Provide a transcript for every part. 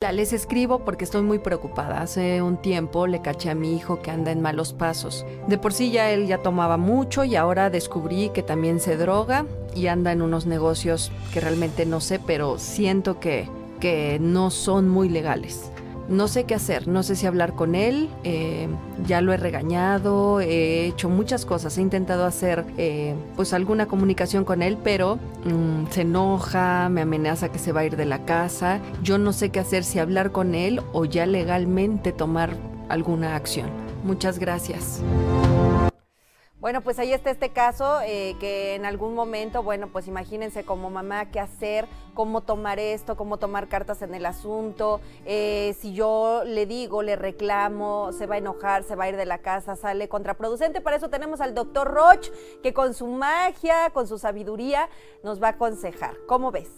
Les escribo porque estoy muy preocupada. Hace un tiempo le caché a mi hijo que anda en malos pasos. De por sí ya él ya tomaba mucho y ahora descubrí que también se droga y anda en unos negocios que realmente no sé, pero siento que, que no son muy legales no sé qué hacer, no sé si hablar con él, eh, ya lo he regañado, he hecho muchas cosas, he intentado hacer eh, pues alguna comunicación con él, pero mm, se enoja, me amenaza que se va a ir de la casa, yo no sé qué hacer, si hablar con él o ya legalmente tomar alguna acción. Muchas gracias. Bueno, pues ahí está este caso, eh, que en algún momento, bueno, pues imagínense como mamá qué hacer, cómo tomar esto, cómo tomar cartas en el asunto. Eh, si yo le digo, le reclamo, se va a enojar, se va a ir de la casa, sale contraproducente. Para eso tenemos al doctor Roch, que con su magia, con su sabiduría, nos va a aconsejar. ¿Cómo ves?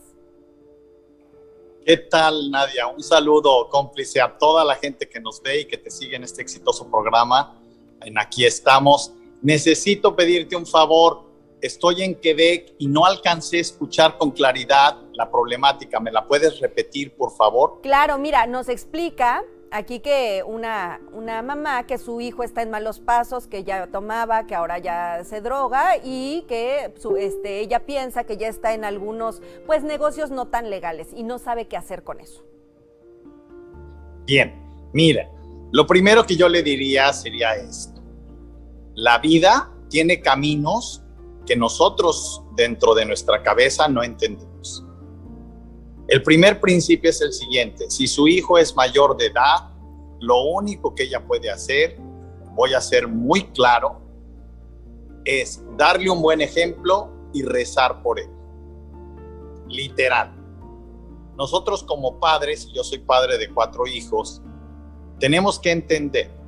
¿Qué tal, Nadia? Un saludo cómplice a toda la gente que nos ve y que te sigue en este exitoso programa. En Aquí estamos necesito pedirte un favor, estoy en Quebec y no alcancé a escuchar con claridad la problemática, ¿me la puedes repetir, por favor? Claro, mira, nos explica aquí que una, una mamá, que su hijo está en malos pasos, que ya tomaba, que ahora ya se droga y que su, este, ella piensa que ya está en algunos pues negocios no tan legales y no sabe qué hacer con eso. Bien, mira, lo primero que yo le diría sería esto la vida tiene caminos que nosotros dentro de nuestra cabeza no entendemos. El primer principio es el siguiente, si su hijo es mayor de edad, lo único que ella puede hacer, voy a ser muy claro, es darle un buen ejemplo y rezar por él. Literal. Nosotros como padres, yo soy padre de cuatro hijos, tenemos que entender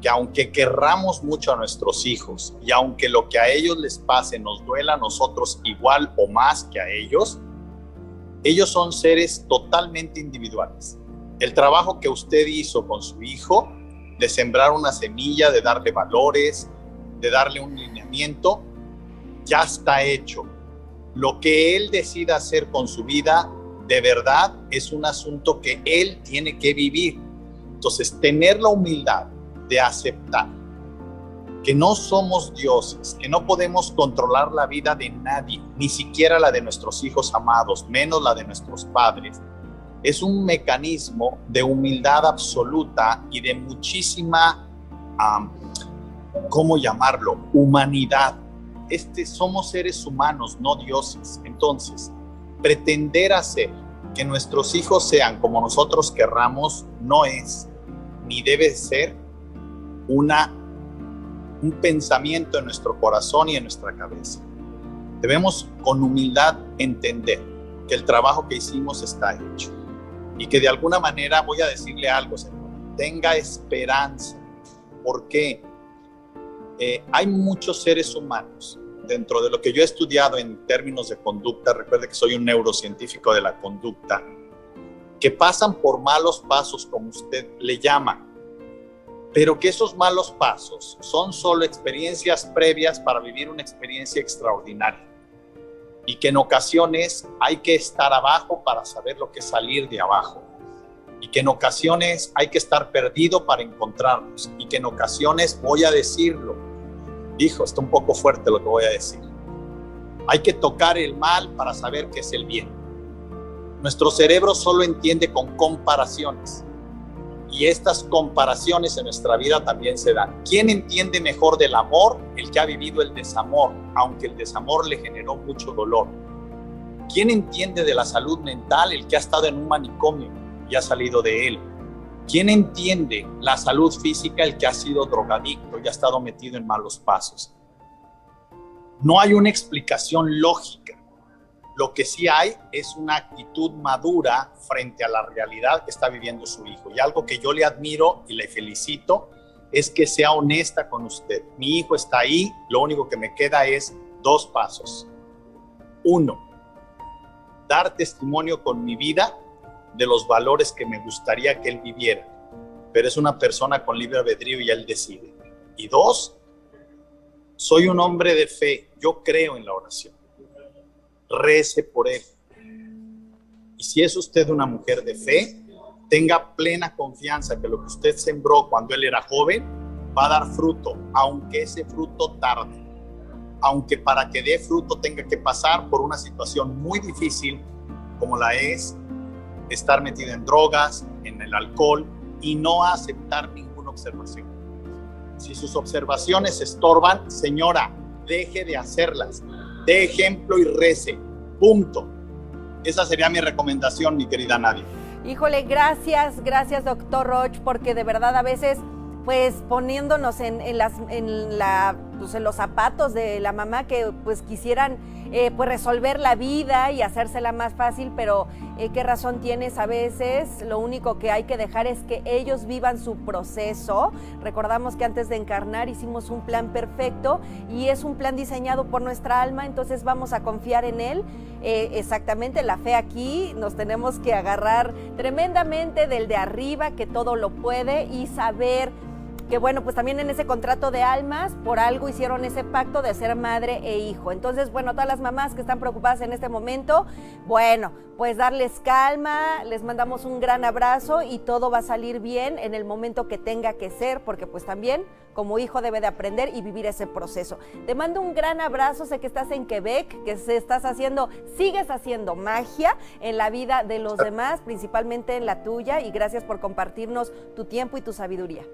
que aunque querramos mucho a nuestros hijos y aunque lo que a ellos les pase nos duela a nosotros igual o más que a ellos, ellos son seres totalmente individuales. El trabajo que usted hizo con su hijo, de sembrar una semilla, de darle valores, de darle un lineamiento, ya está hecho. Lo que él decida hacer con su vida, de verdad, es un asunto que él tiene que vivir. Entonces, tener la humildad de aceptar que no somos dioses, que no podemos controlar la vida de nadie, ni siquiera la de nuestros hijos amados, menos la de nuestros padres, es un mecanismo de humildad absoluta y de muchísima, ¿cómo llamarlo? Humanidad. Este, somos seres humanos, no dioses. Entonces, pretender hacer que nuestros hijos sean como nosotros querramos no es, ni debe ser una, un pensamiento en nuestro corazón y en nuestra cabeza. Debemos con humildad entender que el trabajo que hicimos está hecho y que de alguna manera voy a decirle algo, Señor, tenga esperanza, porque eh, hay muchos seres humanos dentro de lo que yo he estudiado en términos de conducta, recuerde que soy un neurocientífico de la conducta, que pasan por malos pasos, como usted le llama, pero que esos malos pasos son solo experiencias previas para vivir una experiencia extraordinaria. Y que en ocasiones hay que estar abajo para saber lo que es salir de abajo. Y que en ocasiones hay que estar perdido para encontrarnos. Y que en ocasiones voy a decirlo, hijo, está un poco fuerte lo que voy a decir, hay que tocar el mal para saber qué es el bien. Nuestro cerebro solo entiende con comparaciones y estas comparaciones en nuestra vida también se dan. ¿Quién entiende mejor del amor? El que ha vivido el desamor, aunque el desamor le generó mucho dolor. ¿Quién entiende de la salud mental? El que ha estado en un manicomio y ha salido de él. ¿Quién entiende la salud física? El que ha sido drogadicto y ha estado metido en malos pasos. No hay una explicación lógica lo que sí hay es una actitud madura frente a la realidad que está viviendo su hijo. Y algo que yo le admiro y le felicito es que sea honesta con usted. Mi hijo está ahí, lo único que me queda es dos pasos. Uno, dar testimonio con mi vida de los valores que me gustaría que él viviera. Pero es una persona con libre albedrío y él decide. Y dos, soy un hombre de fe, yo creo en la oración rece por él. Y si es usted una mujer de fe, tenga plena confianza que lo que usted sembró cuando él era joven va a dar fruto, aunque ese fruto tarde, aunque para que dé fruto tenga que pasar por una situación muy difícil como la es estar metido en drogas, en el alcohol y no aceptar ninguna observación. Si sus observaciones estorban, señora, deje de hacerlas, dé ejemplo y rece, punto. Esa sería mi recomendación, mi querida Nadia. Híjole, gracias, gracias doctor Roch, porque de verdad a veces pues poniéndonos en, las, en, la, pues, los zapatos de la mamá que pues quisieran eh, pues resolver la vida y hacérsela más fácil, pero eh, qué razón tienes a veces, lo único que hay que dejar es que ellos vivan su proceso. Recordamos que antes de encarnar hicimos un plan perfecto y es un plan diseñado por nuestra alma, entonces vamos a confiar en él. Eh, exactamente, la fe aquí nos tenemos que agarrar tremendamente del de arriba que todo lo puede y saber que bueno, pues también en ese contrato de almas, por algo hicieron ese pacto de ser madre e hijo. Entonces, bueno, todas las mamás que están preocupadas en este momento, bueno, pues darles calma, les mandamos un gran abrazo y todo va a salir bien en el momento que tenga que ser, porque pues también como hijo debe de aprender y vivir ese proceso. Te mando un gran abrazo, sé que estás en Quebec, que se estás haciendo, sigues haciendo magia en la vida de los demás, principalmente en la tuya, y gracias por compartirnos tu tiempo y tu sabiduría.